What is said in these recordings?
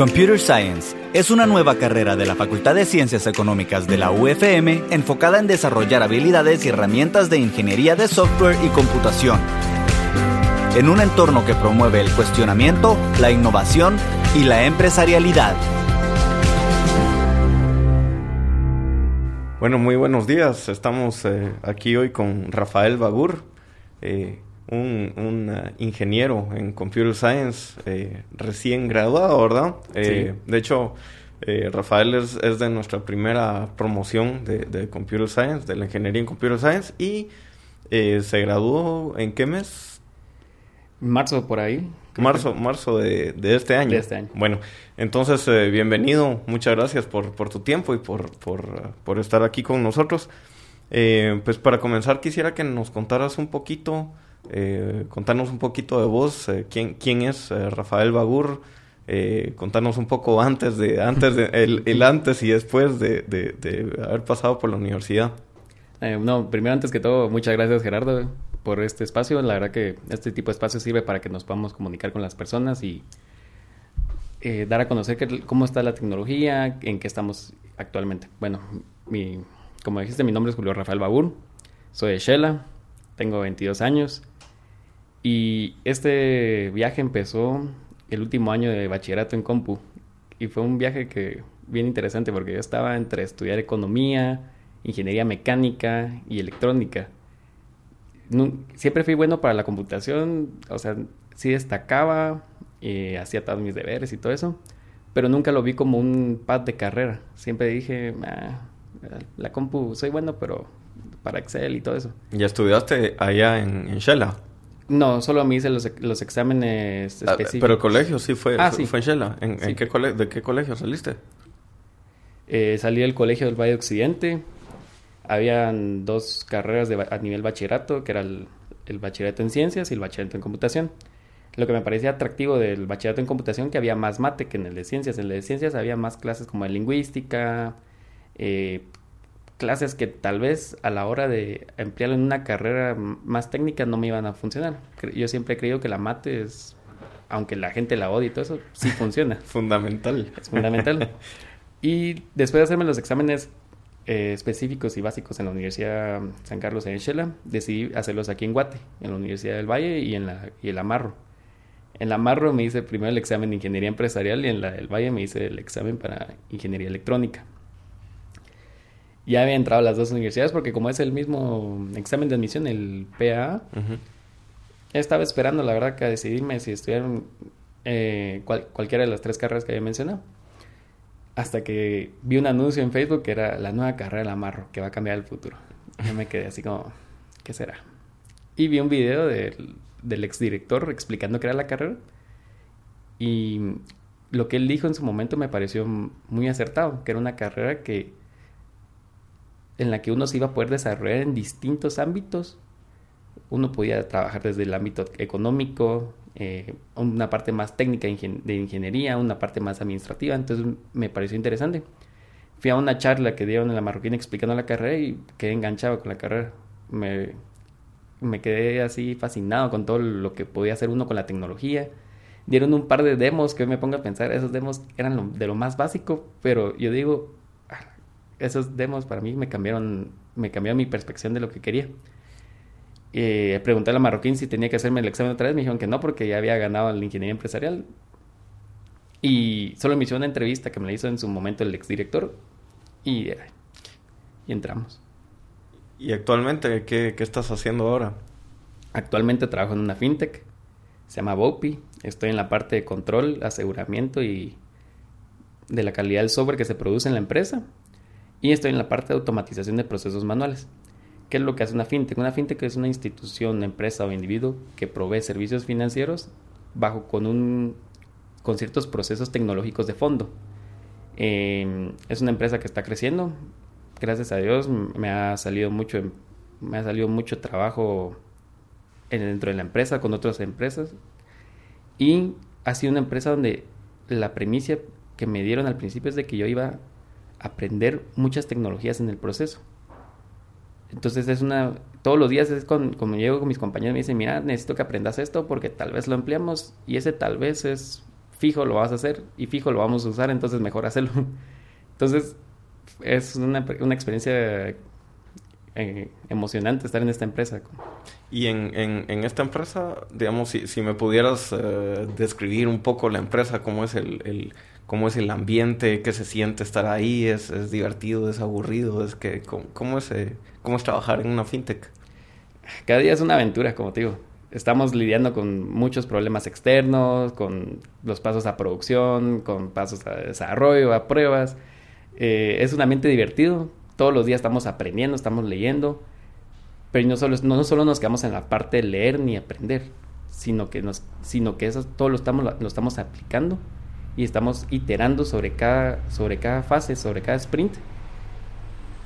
Computer Science es una nueva carrera de la Facultad de Ciencias Económicas de la UFM enfocada en desarrollar habilidades y herramientas de ingeniería de software y computación. En un entorno que promueve el cuestionamiento, la innovación y la empresarialidad. Bueno, muy buenos días. Estamos eh, aquí hoy con Rafael Bagur. Eh, un, uh, ingeniero en Computer Science eh, recién graduado, ¿verdad? Eh, de hecho, eh, Rafael es, es, de nuestra primera promoción de, de, Computer Science, de la ingeniería en Computer Science, y se graduó en qué mes? Marzo por ahí. Marzo, marzo de, de, este año. De este año. Bueno, entonces bienvenido, muchas gracias por, por tu tiempo y por, por, por estar aquí con nosotros. pues para comenzar quisiera que nos contaras un poquito eh, contarnos un poquito de vos, eh, quién, quién es eh, Rafael Bagur, eh, contarnos un poco antes de, antes de, el, el antes y después de, de, haber pasado por la universidad. No, primero antes que todo, muchas gracias Gerardo por este espacio. La verdad que este tipo de espacio sirve para que nos podamos comunicar con las personas y dar a conocer cómo está la tecnología, en qué estamos actualmente. Bueno, mi, como dijiste, mi nombre es Julio Rafael Bagur, soy de Shela, tengo 22 años y este viaje empezó el último año de bachillerato en Compu. Y fue un viaje que bien interesante porque yo estaba entre estudiar economía, ingeniería mecánica y electrónica. Siempre fui bueno para la computación, o sea, sí destacaba, eh, hacía todos mis deberes y todo eso, pero nunca lo vi como un pad de carrera. Siempre dije, ah, la compu soy bueno, pero para Excel y todo eso. ¿Ya estudiaste allá en, en? No, solo me hice los, los exámenes específicos. Ah, pero el colegio sí fue, ah, fue, sí. fue en Shela. ¿En, Sí. en qué cole ¿De qué colegio saliste? Eh, salí del colegio del Valle Occidente. Habían dos carreras de, a nivel bachillerato, que era el, el bachillerato en ciencias y el bachillerato en computación. Lo que me parecía atractivo del bachillerato en computación que había más mate que en el de ciencias. En el de ciencias había más clases como de lingüística, eh, clases que tal vez a la hora de emplearlo en una carrera más técnica no me iban a funcionar. Yo siempre he creído que la mate es, aunque la gente la odie y todo eso, sí funciona. Fundamental. Es fundamental. y después de hacerme los exámenes eh, específicos y básicos en la Universidad San Carlos en Shela, decidí hacerlos aquí en Guate, en la Universidad del Valle y en la, y el Amarro. En la Amarro me hice primero el examen de ingeniería empresarial y en la del Valle me hice el examen para ingeniería electrónica. Ya había entrado a las dos universidades porque como es el mismo examen de admisión, el Ujú. estaba esperando, la verdad, que a decidirme si estudiar eh, cual- cualquiera de las tres carreras que había mencionado. Hasta que vi un anuncio en Facebook que era la nueva carrera del amarro, que va a cambiar el futuro. Yo me quedé así como, ¿qué será? Y vi un video del, del exdirector explicando qué era la carrera. Y lo que él dijo en su momento me pareció muy acertado, que era una carrera que en la que uno se iba a poder desarrollar en distintos ámbitos uno podía trabajar desde el ámbito económico, eh, una parte más técnica de, ingen de, ingeniería, una parte más administrativa, entonces me pareció interesante. Fui a una charla que dieron en la Marroquín explicando la carrera y quedé enganchado con la carrera. Me, me quedé así fascinado con todo lo que podía hacer uno con la tecnología. Dieron un par de demos que me pongo a pensar, esos demos eran lo, de lo más básico, pero yo digo, esos demos para mí me cambiaron, me cambiaron mi perspectiva de lo que quería eh, pregunté a la marroquín si tenía que hacerme el examen otra vez. Me dijeron que no, porque ya había ganado la ingeniería empresarial. Y solo me hizo una entrevista que me la hizo en su momento el exdirector. Y, eh, y entramos. ¿Y actualmente qué, qué estás haciendo ahora? Actualmente trabajo en una fintech. Se llama Bopi. Estoy en la parte de control, aseguramiento y de la calidad del software que se produce en la empresa. Y estoy en la parte de automatización de procesos manuales. ¿Qué es lo que hace una fintech? Una fintech es una institución, empresa o individuo que provee servicios financieros bajo con un con ciertos procesos tecnológicos de fondo. Eh, es una empresa que está creciendo. Gracias a Dios me ha salido mucho me ha salido mucho trabajo en, dentro de la empresa con otras empresas y ha sido una empresa donde la premisa que me dieron al principio es de que yo iba aprender muchas tecnologías en el proceso. Entonces es una... Todos los días es con, como llego con mis compañeros me dicen, mira, necesito que aprendas esto porque tal vez lo empleamos y ese tal vez es fijo lo vas a hacer y fijo lo vamos a usar, entonces mejor hacerlo. Entonces, es una, una experiencia eh, emocionante estar en esta empresa. Y en, en, esta empresa, digamos, si, si me pudieras eh, describir un poco la empresa, cómo es el, cómo es el ambiente, qué se siente estar ahí, es, es divertido, es aburrido, es que, cómo, cómo es, eh, cómo es trabajar en una fintech. Cada día es una aventura, como te digo estamos lidiando con muchos problemas externos, con los pasos a producción, con pasos a desarrollo, a pruebas. Eh, es un ambiente divertido. Todos los días estamos aprendiendo, estamos leyendo. Pero no solo, no, solo nos quedamos en la parte de leer ni aprender, sino que, nos, sino que eso todo lo estamos, lo estamos aplicando y estamos iterando sobre cada, sobre cada fase, sobre cada sprint,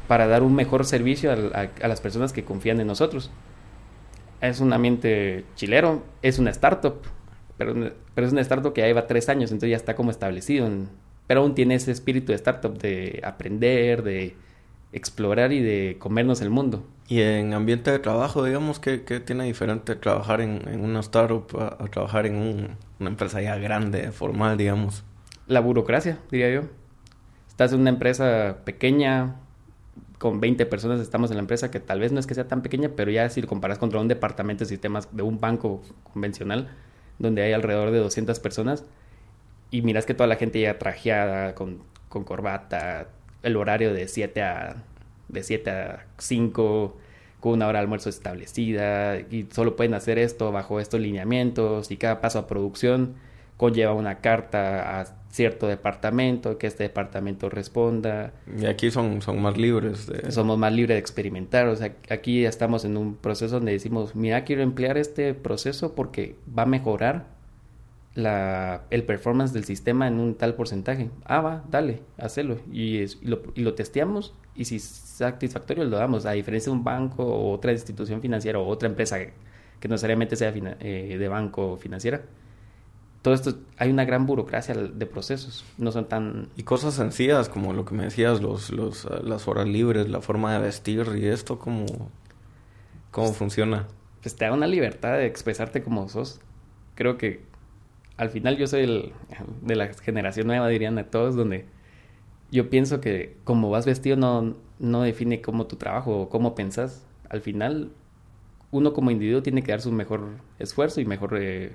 para dar un mejor servicio a las personas que confían en nosotros es un ambiente chilero, es una startup, pero, pero es una startup que ya lleva tres años, entonces ya está como establecido, pero aún tiene ese espíritu de startup de aprender, de explorar y de comernos el mundo. Y en ambiente de trabajo, digamos, ¿qué, tiene diferente trabajar en, una startup a, trabajar en una empresa ya grande, formal, digamos? La burocracia, diría yo. Estás en una empresa pequeña, con 20 personas estamos en la empresa, que tal vez no es que sea tan pequeña, pero ya si lo comparas contra un departamento de sistemas de un banco convencional, donde hay alrededor de 200 personas, y miras que toda la gente ya trajeada, con, con corbata, el horario de 7 a, de 7 a 5, con una hora de almuerzo establecida, y solo pueden hacer esto bajo estos lineamientos, y cada paso a producción conlleva una carta a cierto departamento, que este departamento responda. Y aquí son, son más libres. Somos más libres de experimentar. O sea, aquí ya estamos en un proceso donde decimos, mira, quiero emplear este proceso porque va a mejorar la, el performance del sistema en un tal porcentaje. Ah, va, dale, hacelo. Y, y, lo, y lo testeamos y si es satisfactorio lo damos. A diferencia de un banco o otra institución financiera o otra empresa que, no necesariamente sea eh, de banco financiera todo esto, hay una gran burocracia de procesos, no son tan... Y cosas sencillas como lo que me decías, los, los, las horas libres, la forma de vestir y esto, ¿cómo, cómo pues, funciona? Pues te da una libertad de expresarte como sos. Creo que al final yo soy el, de la generación nueva, dirían de todos, donde yo pienso que como vas vestido no, no define cómo tu trabajo o cómo pensás. Al final, uno como individuo tiene que dar su mejor esfuerzo y mejor... Eh,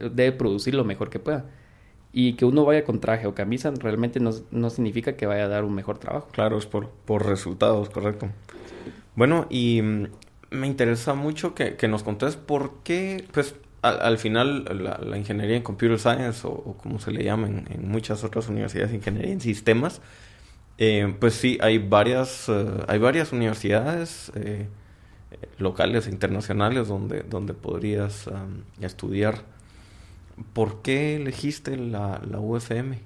debe producir lo mejor que pueda. Y que uno vaya con traje o camisa realmente no, significa que vaya a dar un mejor trabajo. Claro, es por, por resultados, correcto. Bueno, y mm, me interesa mucho que, que, nos contes por qué, pues al, final la, ingeniería en computer science o, como se le llama en, muchas otras universidades, ingeniería en sistemas, eh, pues sí, hay varias, eh, hay varias universidades eh, locales e internacionales donde, donde podrías estudiar ¿Por qué elegiste la, la UFM?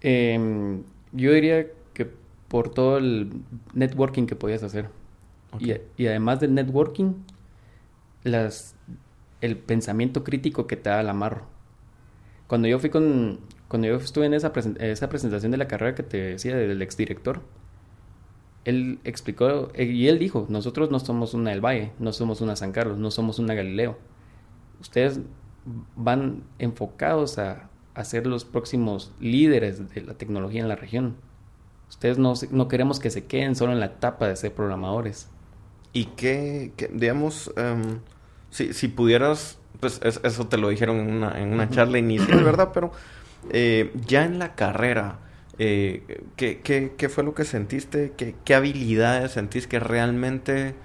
Em, yo diría que por todo el networking que podías hacer. Y, y, además del networking, las, el pensamiento crítico que te da el amarro. Cuando yo fui con, cuando yo estuve en esa, esa presentación de la carrera que te decía del exdirector, él explicó, eh, y él dijo, nosotros no somos una del Valle, no somos una San Carlos, no somos una Galileo. Ustedes van enfocados a, a, ser los próximos líderes de la tecnología en la región. Ustedes no, no queremos que se queden solo en la etapa de ser programadores. Y que, digamos, em, si, si, pudieras, pues eso te lo dijeron en una, en una charla inicial, ¿verdad? Pero eh, ya en la carrera, eh, ¿qué, qué, qué, fue lo que sentiste? ¿Qué, qué habilidades sentís que realmente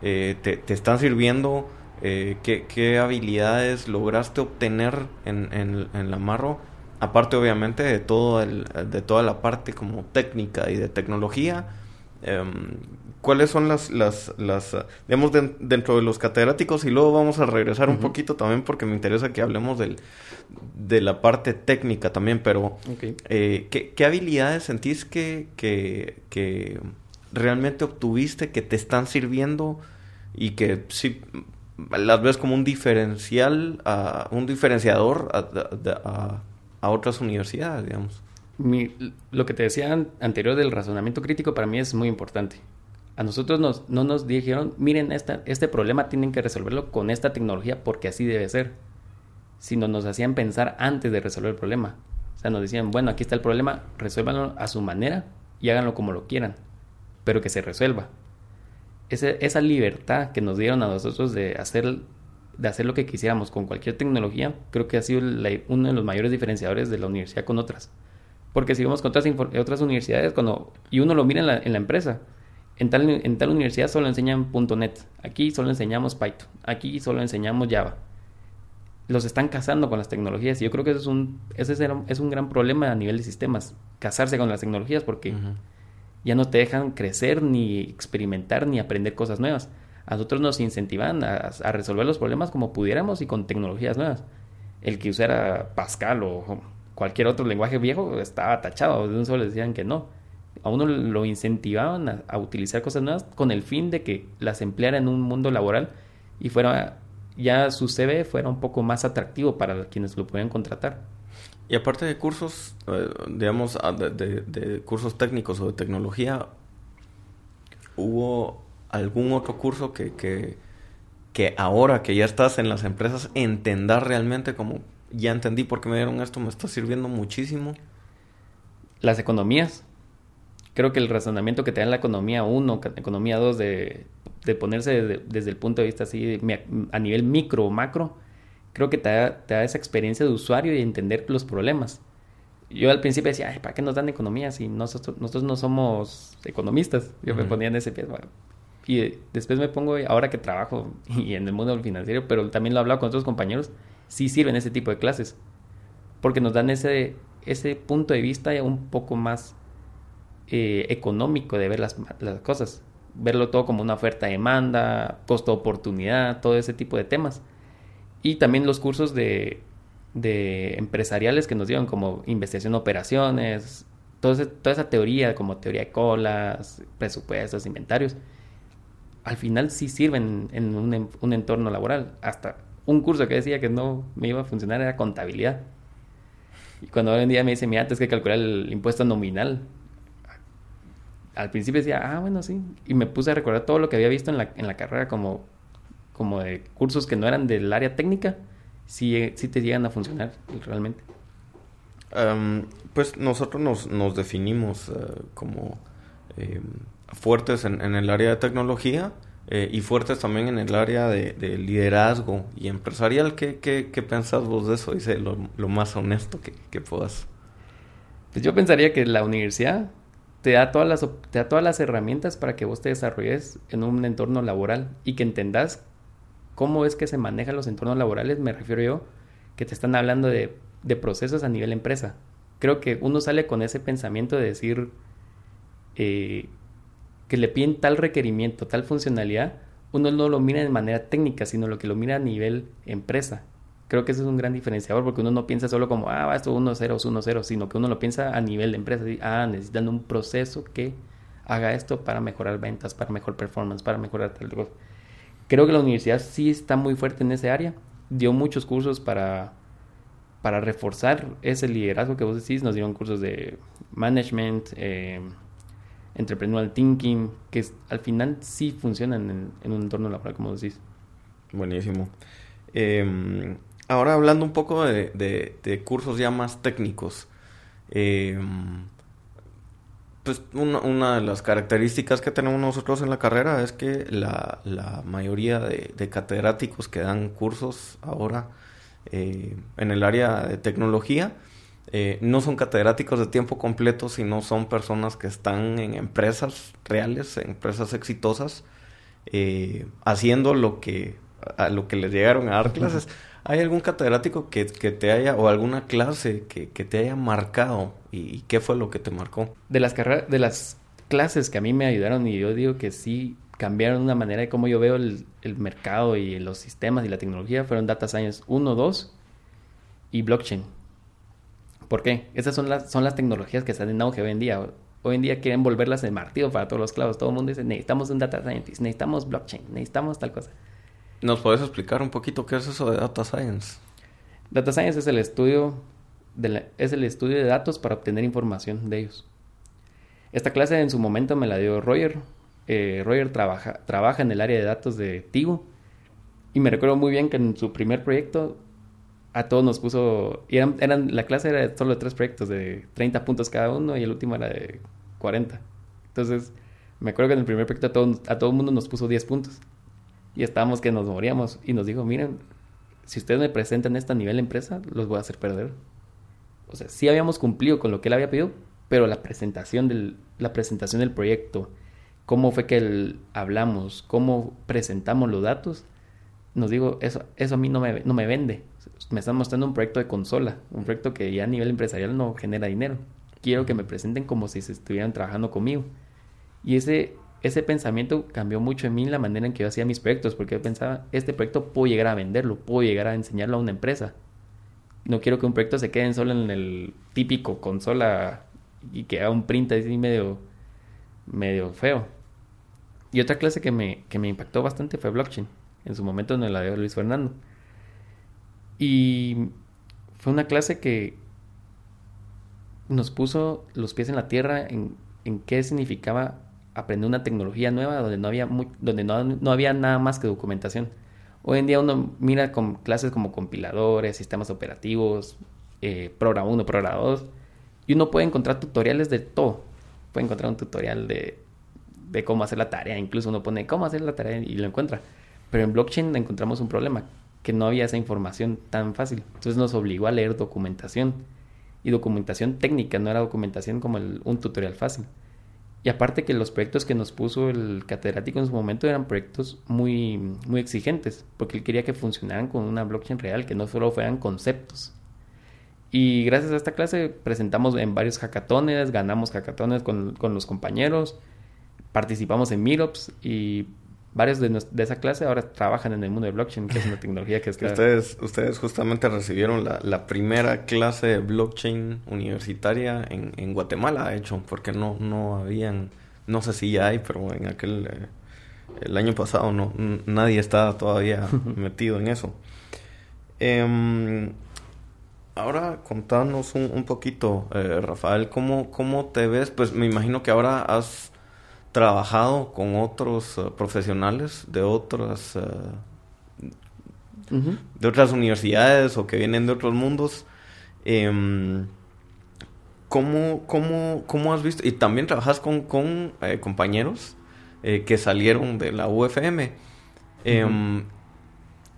eh, te, te, están sirviendo eh, ¿qué, habilidades lograste obtener en, en, la Marro? Aparte, obviamente, de, todo el, de toda la parte como técnica y de tecnología. Em, ¿Cuáles son las, las, las digamos, dentro de los catedráticos? Y luego vamos a regresar un poquito también porque me interesa que hablemos del, de la parte técnica también, pero eh, ¿qué, ¿qué, habilidades sentís que, que, que realmente obtuviste, que te están sirviendo y que sí las ves como un diferencial, un diferenciador a, otras universidades, digamos. Lo que te decía anterior del razonamiento crítico para mí es muy importante. A nosotros nos, no nos dijeron, miren, esta, este problema tienen que resolverlo con esta tecnología porque así debe ser. sino nos hacían pensar antes de resolver el problema. O sea, nos decían, bueno, aquí está el problema, resuélvanlo a su manera y háganlo como lo quieran, pero que se resuelva. esa libertad que nos dieron a nosotros de hacer, de hacer lo que quisiéramos con cualquier tecnología, creo que ha sido uno de los mayores diferenciadores de la universidad con otras. Porque si vamos con otras, otras universidades, cuando, y uno lo mira en la, en la empresa, en tal, en tal universidad solo enseñan .NET, aquí solo enseñamos Python, aquí solo enseñamos Java. Los están casando con las tecnologías y yo creo que eso es un, ese es un gran problema a nivel de sistemas, casarse con las tecnologías porque ya no te dejan crecer ni experimentar ni aprender cosas nuevas. A nosotros nos incentivan a, a resolver los problemas como pudiéramos y con tecnologías nuevas. El que usara Pascal o cualquier otro lenguaje viejo estaba tachado, de un solo decían que no a uno lo incentivaban a, utilizar cosas nuevas con el fin de que las empleara en un mundo laboral y fuera ya su CV fuera un poco más atractivo para quienes lo puedan contratar. Y aparte de cursos, eh, digamos, ah, de, cursos técnicos o de tecnología, ¿hubo algún otro curso que, que, que ahora que ya estás en las empresas entendas realmente como ya entendí por qué me dieron esto, me está sirviendo muchísimo? Las economías creo que el razonamiento que te da la economía 1, economía 2, de, de ponerse desde el punto de vista así, a nivel micro o macro, creo que te da, te da, esa experiencia de usuario y entender los problemas. Yo al principio decía, Ay, ¿para qué nos dan economía si nosotros, nosotros no somos economistas? Yo me ponía en ese pie. Y después me pongo, ahora que trabajo y en el mundo financiero, pero también lo he hablado con otros compañeros, sí sirven ese tipo de clases. Porque nos dan ese, ese punto de vista un poco más eh, económico de ver las, las, cosas. Verlo todo como una oferta-demanda, costo-oportunidad, todo ese tipo de temas. Y también los cursos de, de empresariales que nos dieron como investigación de operaciones, toda esa teoría como teoría de colas, presupuestos, inventarios, al final sí sirven en un, un entorno laboral. Hasta un curso que decía que no me iba a funcionar era contabilidad. Y cuando hoy en día me dice, mira, tienes que calcular el impuesto nominal al principio decía, ah, bueno, sí. Y me puse a recordar todo lo que había visto en la, en la carrera como, como de cursos que no eran del área técnica, sí, sí te llegan a funcionar realmente. pues nosotros nos, nos definimos eh, como em, fuertes en, el área de tecnología eh, y fuertes también en el área de, liderazgo y empresarial. ¿Qué, qué, qué pensás vos de eso? Dice lo, más honesto que, que puedas. Pues yo pensaría que la universidad te da, todas las, te da todas las herramientas para que vos te desarrolles en un entorno laboral y que entendas cómo es que se manejan los entornos laborales, me refiero yo, que te están hablando de, procesos a nivel empresa. Creo que uno sale con ese pensamiento de decir eh, que le piden tal requerimiento, tal funcionalidad, uno no lo mira de manera técnica, sino lo que lo mira a nivel empresa. Creo que ese es un gran diferenciador porque uno no piensa solo como, ah, esto 1-0 es 1-0, sino que uno lo piensa a nivel de empresa. Ah, necesitan un proceso que haga esto para mejorar ventas, para mejor performance, para mejorar tal cosa. Creo que la universidad sí está muy fuerte en ese área. Dio muchos cursos para, para reforzar ese liderazgo que vos decís. Nos dieron cursos de management, eh, entrepreneurial thinking, que al final sí funcionan en, en un entorno laboral, como decís. Buenísimo. Eh, Ahora hablando un poco de, cursos ya más técnicos. Eh, pues una, de las características que tenemos nosotros en la carrera es que la, mayoría de, catedráticos que dan cursos ahora eh, en el área de tecnología eh, no son catedráticos de tiempo completo, sino son personas que están en empresas reales, en empresas exitosas, haciendo lo que a lo que les llegaron a dar clases. ¿Hay algún catedrático que, te haya, o alguna clase que, te haya marcado? ¿Y, qué fue lo que te marcó? De las, de las clases que a mí me ayudaron, y yo digo que sí cambiaron una manera de cómo yo veo el, mercado y los sistemas y la tecnología, fueron Data Science 1, 2 y Blockchain. ¿Por qué? Esas son las, son las tecnologías que están en auge hoy en día. Hoy en día quieren volverlas el martillo para todos los clavos. Todo el mundo dice, necesitamos un Data Scientist, necesitamos Blockchain, necesitamos tal cosa. ¿Nos puedes explicar un poquito qué es eso de Data Science? Data Science es el estudio de, es el estudio de datos para obtener información de ellos. Esta clase en su momento me la dio Roger. Eh, Roger trabaja, trabaja en el área de datos de Tigo. Y me recuerdo muy bien que en su primer proyecto a todos nos puso, eran, eran, la clase era de solo tres proyectos de 30 puntos cada uno y el último era de 40. Entonces, me acuerdo que en el primer proyecto a todo, a todo el mundo nos puso 10 puntos. Y estábamos que nos moríamos. Y nos dijo, miren, si ustedes me presentan esto a nivel de empresa, los voy a hacer perder. O sea, sí habíamos cumplido con lo que él había pedido, pero la presentación del, la presentación del proyecto, cómo fue que hablamos, cómo presentamos los datos, nos digo, eso, eso a mí no me, no me vende. Me están mostrando un proyecto de consola, un proyecto que ya a nivel empresarial no genera dinero. Quiero que me presenten como si se estuvieran trabajando conmigo. Y ese, ese pensamiento cambió mucho en mí la manera en que yo hacía mis proyectos, porque yo pensaba, este proyecto puedo llegar a venderlo, puedo llegar a enseñarlo a una empresa. No quiero que un proyecto se quede solo en el típico consola y que haga un print así medio, medio feo. Y otra clase que me, que me impactó bastante fue blockchain. En su momento en la de Luis Fernando. Y fue una clase que nos puso los pies en la tierra en, en qué significaba aprender una tecnología nueva donde no había, donde no, había nada más que documentación. Hoy en día uno mira con clases como compiladores, sistemas operativos, programa 1, programa 2, y uno puede encontrar tutoriales de todo. Puede encontrar un tutorial de, de cómo hacer la tarea, incluso uno pone cómo hacer la tarea y lo encuentra. Pero en blockchain encontramos un problema, que no había esa información tan fácil. Entonces nos obligó a leer documentación. Y documentación técnica, no era documentación como un tutorial fácil. Y aparte que los proyectos que nos puso el catedrático en su momento eran proyectos muy, muy exigentes, porque él quería que funcionaran con una blockchain real, que no solo fueran conceptos. Y gracias a esta clase presentamos en varios hackatones, ganamos hackatones con, con los compañeros, participamos en meetups y varios de, de, esa clase ahora trabajan en el mundo de blockchain, que es una tecnología que es... ustedes, ustedes justamente recibieron la, la, primera clase de blockchain universitaria en, en, Guatemala, de hecho, porque no, no habían, no sé si ya hay, pero en aquel, eh, el año pasado no, nadie estaba todavía metido en eso. Eh, ahora contanos un, un poquito, eh, Rafael, ¿cómo, ¿cómo te ves? Pues me imagino que ahora has trabajado con otros uh, profesionales de otras uh, de otras universidades o que vienen de otros mundos eh, ¿cómo, cómo, cómo, has visto? Y también trabajas con, con eh, compañeros eh, que salieron de la UFM. Em,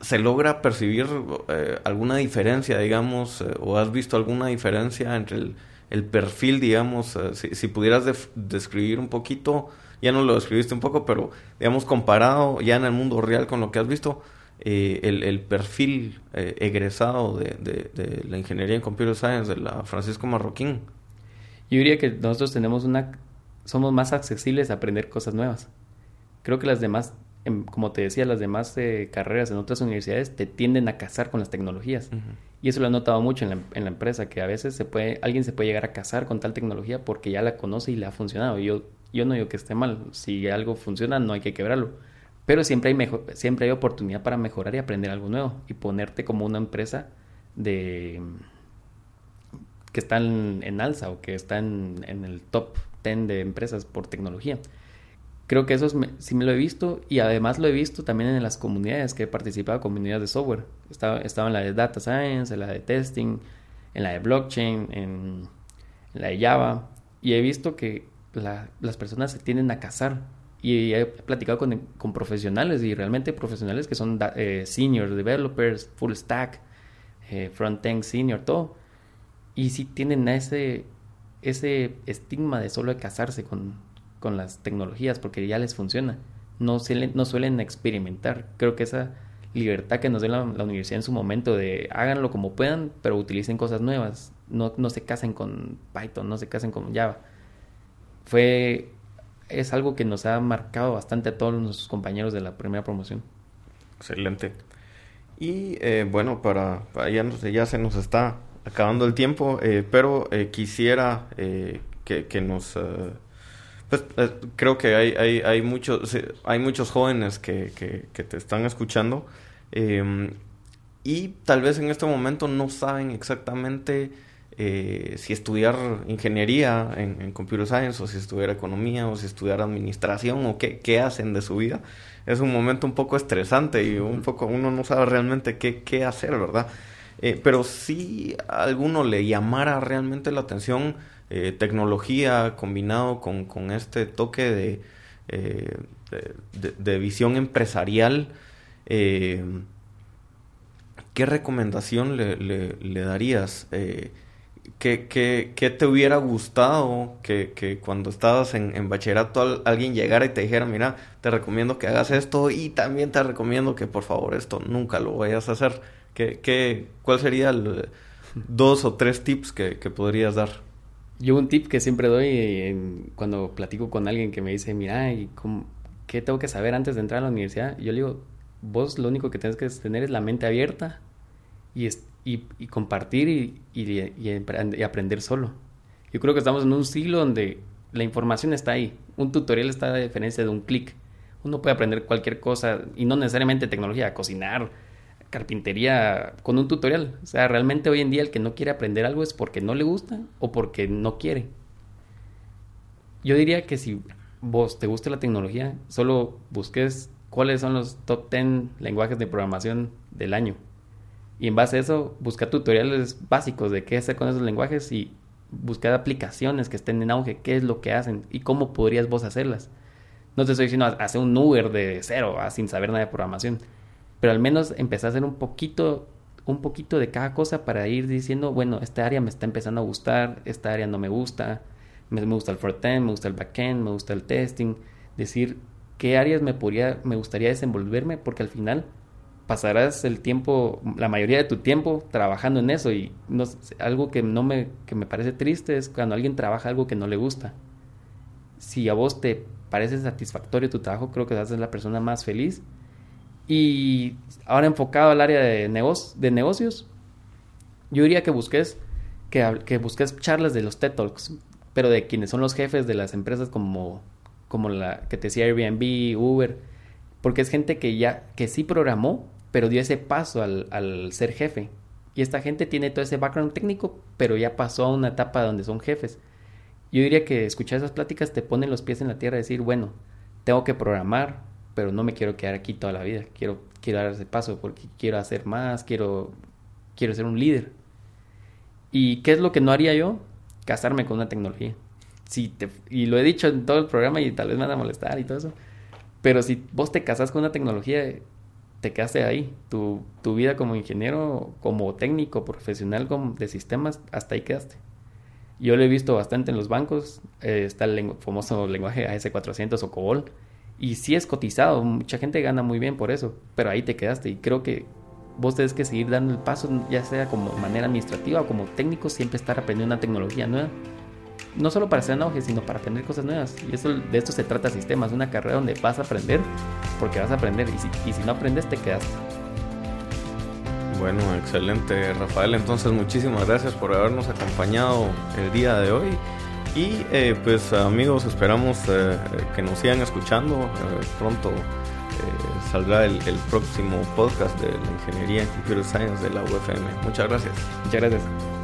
¿Se logra percibir eh, alguna diferencia, digamos, o has visto alguna diferencia entre el, el perfil, digamos, si, si, pudieras describir un poquito ya no lo describiste un poco, pero digamos comparado ya en el mundo real con lo que has visto, eh, el, perfil eh, egresado de, de, la ingeniería en computer science de la Francisco Marroquín. Yo diría que nosotros tenemos una, somos más accesibles a aprender cosas nuevas. Creo que las demás, em, como te decía, las demás eh, carreras en otras universidades te tienden a casar con las tecnologías. Y eso lo he notado mucho en la, en la, empresa, que a veces se puede, alguien se puede llegar a casar con tal tecnología porque ya la conoce y le ha funcionado. Yo yo no digo que esté mal. Si algo funciona, no hay que quebrarlo. Pero siempre hay, mejor, siempre hay oportunidad para mejorar y aprender algo nuevo. Y ponerte como una empresa de que está en, alza o que está en, el top 10 de empresas por tecnología. Creo que eso sí me lo he visto y además lo he visto también en las comunidades que he participado, comunidades de software. Estaba, estaba en la de Data Science, en la de Testing, en la de Blockchain, en, en la de Java. Y he visto que las personas se tienden a casar. Y he platicado con, con profesionales y realmente profesionales que son eh, senior developers, full stack, eh, front-end senior, todo. Y sí tienen ese, ese estigma de solo casarse con, con las tecnologías porque ya les funciona. No suelen, no suelen experimentar. Creo que esa libertad que nos dio la, la, universidad en su momento de háganlo como puedan, pero utilicen cosas nuevas. No, no se casen con Python, no se casen con Java fue es algo que nos ha marcado bastante a todos nuestros compañeros de la primera promoción. Excelente. Y eh, bueno, para, ya, ya, se nos está acabando el tiempo, eh, pero eh, quisiera que, que, nos... pues creo que hay, hay, hay, muchos, hay muchos jóvenes que, que, que te están escuchando y tal vez en este momento no saben exactamente eh, si estudiar ingeniería en, computer science o si estudiar economía o si estudiar administración o qué, qué, hacen de su vida. Es un momento un poco estresante y un poco uno no sabe realmente qué, qué hacer, ¿verdad? Eh, pero si a alguno le llamara realmente la atención eh, tecnología combinado con, con, este toque de, de, visión empresarial, ¿qué recomendación le, le, darías? ¿Qué, te hubiera gustado que, cuando estabas en, bachillerato alguien llegara y te dijera, mira, te recomiendo que hagas esto y también te recomiendo que por favor esto nunca lo vayas a hacer? ¿Qué, qué, cuál sería dos o tres tips que, podrías dar? Yo un tip que siempre doy cuando platico con alguien que me dice, mira, ¿y ¿qué tengo que saber antes de entrar a la universidad? Yo le digo, vos lo único que tienes que tener es la mente abierta y, compartir y, y, aprender solo. Yo creo que estamos en un siglo donde la información está ahí. Un tutorial está a diferencia de un clic. Uno puede aprender cualquier cosa y no necesariamente tecnología, cocinar, carpintería con un tutorial. O sea, realmente hoy en día el que no quiere aprender algo es porque no le gusta o porque no quiere. Yo diría que si vos te gusta la tecnología, solo busques cuáles son los top 10 lenguajes de programación del año y en base a eso, buscar tutoriales básicos de qué hacer con esos lenguajes y buscar aplicaciones que estén en auge, qué es lo que hacen y cómo podrías vos hacerlas. No te estoy diciendo hacer un Uber de cero, ah, sin saber nada de programación, pero al menos empezar a hacer un poquito, un poquito de cada cosa para ir diciendo, bueno, esta área me está empezando a gustar, esta área no me gusta, me, gusta el frontend, me gusta el backend, me gusta el testing, decir qué áreas me, podría, me gustaría desenvolverme, porque al final pasarás el tiempo, la mayoría de tu tiempo trabajando en eso y no, algo que no me, que me parece triste es cuando alguien trabaja algo que no le gusta. Si a vos te parece satisfactorio tu trabajo, creo que vas a ser la persona más feliz. Y ahora enfocado al área de, negocios, yo diría que busques, que, que busques charlas de los TED Talks, pero de quienes son los jefes de las empresas como, como la que te decía Airbnb, Uber, porque es gente que ya, que sí programó, pero dio ese paso al, ser jefe. Y esta gente tiene todo ese background técnico, pero ya pasó a una etapa donde son jefes. Yo diría que escuchar esas pláticas te ponen los pies en la tierra y decir, bueno, tengo que programar, pero no me quiero quedar aquí toda la vida. Quiero, quiero dar ese paso porque quiero hacer más, quiero, quiero ser un líder. ¿Y qué es lo que no haría yo? Casarme con una tecnología. Si te, y lo he dicho en todo el programa y tal vez me van a molestar y todo eso. Pero si vos te casas con una tecnología, te quedaste ahí. Tu, tu vida como ingeniero, como técnico, profesional de sistemas, hasta ahí quedaste. Yo lo he visto bastante en los bancos. Eh, está el famoso lenguaje AS400 o COBOL. Y sí es cotizado. Mucha gente gana muy bien por eso. Pero ahí te quedaste. Y creo que vos tenés que seguir dando el paso, ya sea como manera administrativa o como técnico, siempre estar aprendiendo una tecnología nueva no solo para hacer enojes, sino para aprender cosas nuevas. Y eso, de esto se trata sistemas, una carrera donde vas a aprender porque vas a aprender y si, y si no aprendes te quedas. Bueno, excelente Rafael. Entonces muchísimas gracias por habernos acompañado el día de hoy. Y eh, pues amigos, esperamos eh, que nos sigan escuchando. Eh, pronto saldrá el, el, próximo podcast de la Ingeniería en Computer Science de la UFM. Muchas gracias. Muchas gracias.